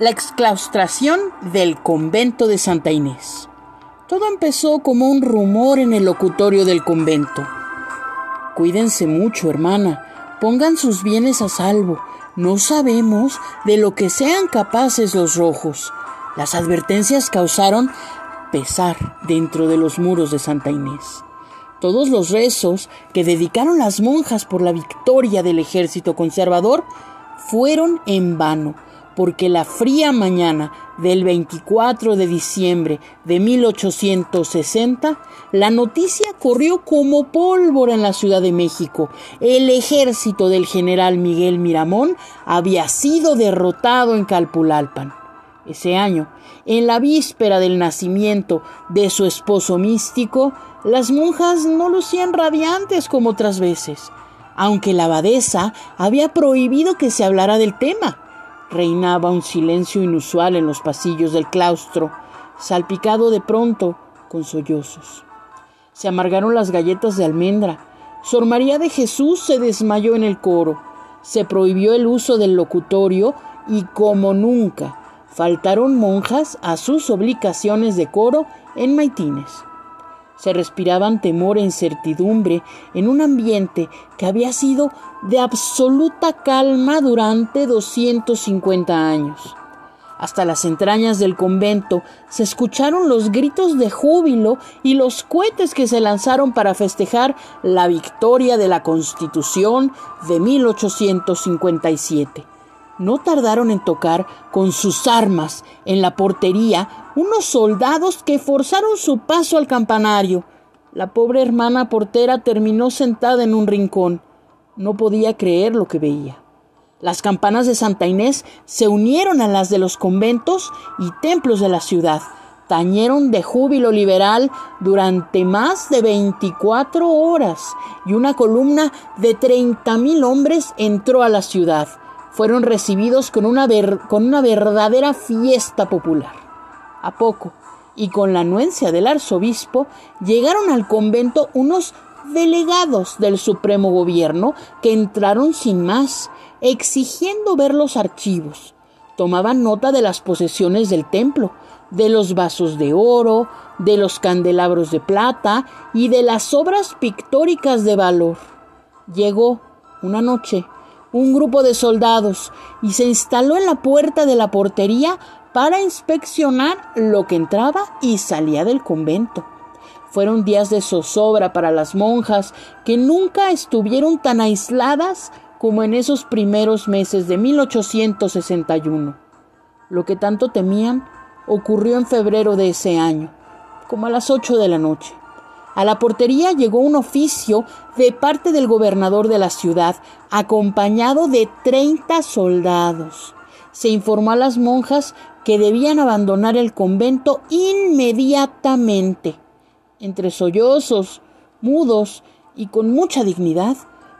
La exclaustración del convento de Santa Inés. Todo empezó como un rumor en el locutorio del convento. Cuídense mucho, hermana. Pongan sus bienes a salvo. No sabemos de lo que sean capaces los rojos. Las advertencias causaron pesar dentro de los muros de Santa Inés. Todos los rezos que dedicaron las monjas por la victoria del ejército conservador fueron en vano porque la fría mañana del 24 de diciembre de 1860, la noticia corrió como pólvora en la Ciudad de México. El ejército del general Miguel Miramón había sido derrotado en Calpulalpan. Ese año, en la víspera del nacimiento de su esposo místico, las monjas no lucían radiantes como otras veces, aunque la abadesa había prohibido que se hablara del tema. Reinaba un silencio inusual en los pasillos del claustro, salpicado de pronto con sollozos. Se amargaron las galletas de almendra. Sor María de Jesús se desmayó en el coro. Se prohibió el uso del locutorio y, como nunca, faltaron monjas a sus obligaciones de coro en maitines. Se respiraban temor e incertidumbre en un ambiente que había sido de absoluta calma durante 250 años. Hasta las entrañas del convento se escucharon los gritos de júbilo y los cohetes que se lanzaron para festejar la victoria de la Constitución de 1857 no tardaron en tocar con sus armas en la portería unos soldados que forzaron su paso al campanario. La pobre hermana portera terminó sentada en un rincón. No podía creer lo que veía. Las campanas de Santa Inés se unieron a las de los conventos y templos de la ciudad. Tañeron de júbilo liberal durante más de 24 horas y una columna de treinta mil hombres entró a la ciudad fueron recibidos con una, con una verdadera fiesta popular. A poco, y con la anuencia del arzobispo, llegaron al convento unos delegados del Supremo Gobierno que entraron sin más, exigiendo ver los archivos. Tomaban nota de las posesiones del templo, de los vasos de oro, de los candelabros de plata y de las obras pictóricas de valor. Llegó una noche un grupo de soldados y se instaló en la puerta de la portería para inspeccionar lo que entraba y salía del convento. Fueron días de zozobra para las monjas que nunca estuvieron tan aisladas como en esos primeros meses de 1861. Lo que tanto temían ocurrió en febrero de ese año, como a las ocho de la noche. A la portería llegó un oficio de parte del gobernador de la ciudad, acompañado de treinta soldados. Se informó a las monjas que debían abandonar el convento inmediatamente. Entre sollozos, mudos y con mucha dignidad,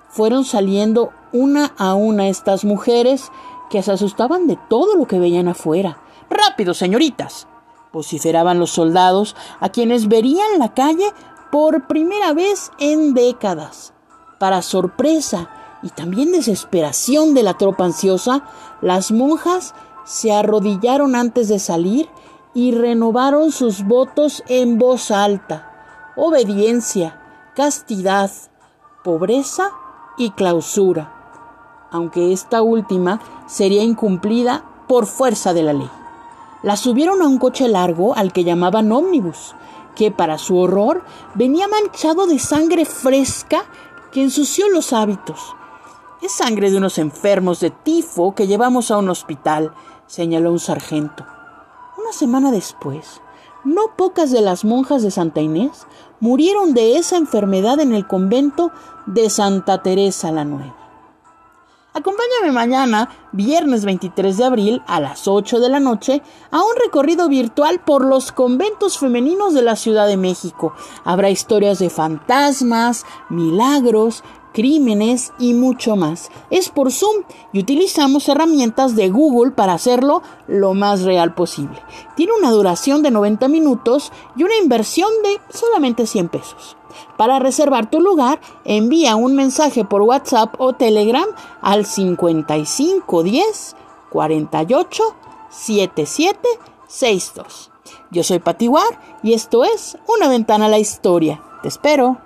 fueron saliendo una a una estas mujeres que se asustaban de todo lo que veían afuera. Rápido, señoritas, vociferaban los soldados, a quienes verían la calle por primera vez en décadas. Para sorpresa y también desesperación de la tropa ansiosa, las monjas se arrodillaron antes de salir y renovaron sus votos en voz alta. Obediencia, castidad, pobreza y clausura, aunque esta última sería incumplida por fuerza de la ley. La subieron a un coche largo al que llamaban ómnibus que para su horror venía manchado de sangre fresca que ensució los hábitos. Es sangre de unos enfermos de tifo que llevamos a un hospital, señaló un sargento. Una semana después, no pocas de las monjas de Santa Inés murieron de esa enfermedad en el convento de Santa Teresa la Nueva. Acompáñame mañana, viernes 23 de abril, a las 8 de la noche, a un recorrido virtual por los conventos femeninos de la Ciudad de México. Habrá historias de fantasmas, milagros, crímenes y mucho más. Es por Zoom y utilizamos herramientas de Google para hacerlo lo más real posible. Tiene una duración de 90 minutos y una inversión de solamente 100 pesos. Para reservar tu lugar, envía un mensaje por WhatsApp o Telegram al 5510 48 7762. Yo soy Patiguar y esto es Una ventana a la historia. Te espero.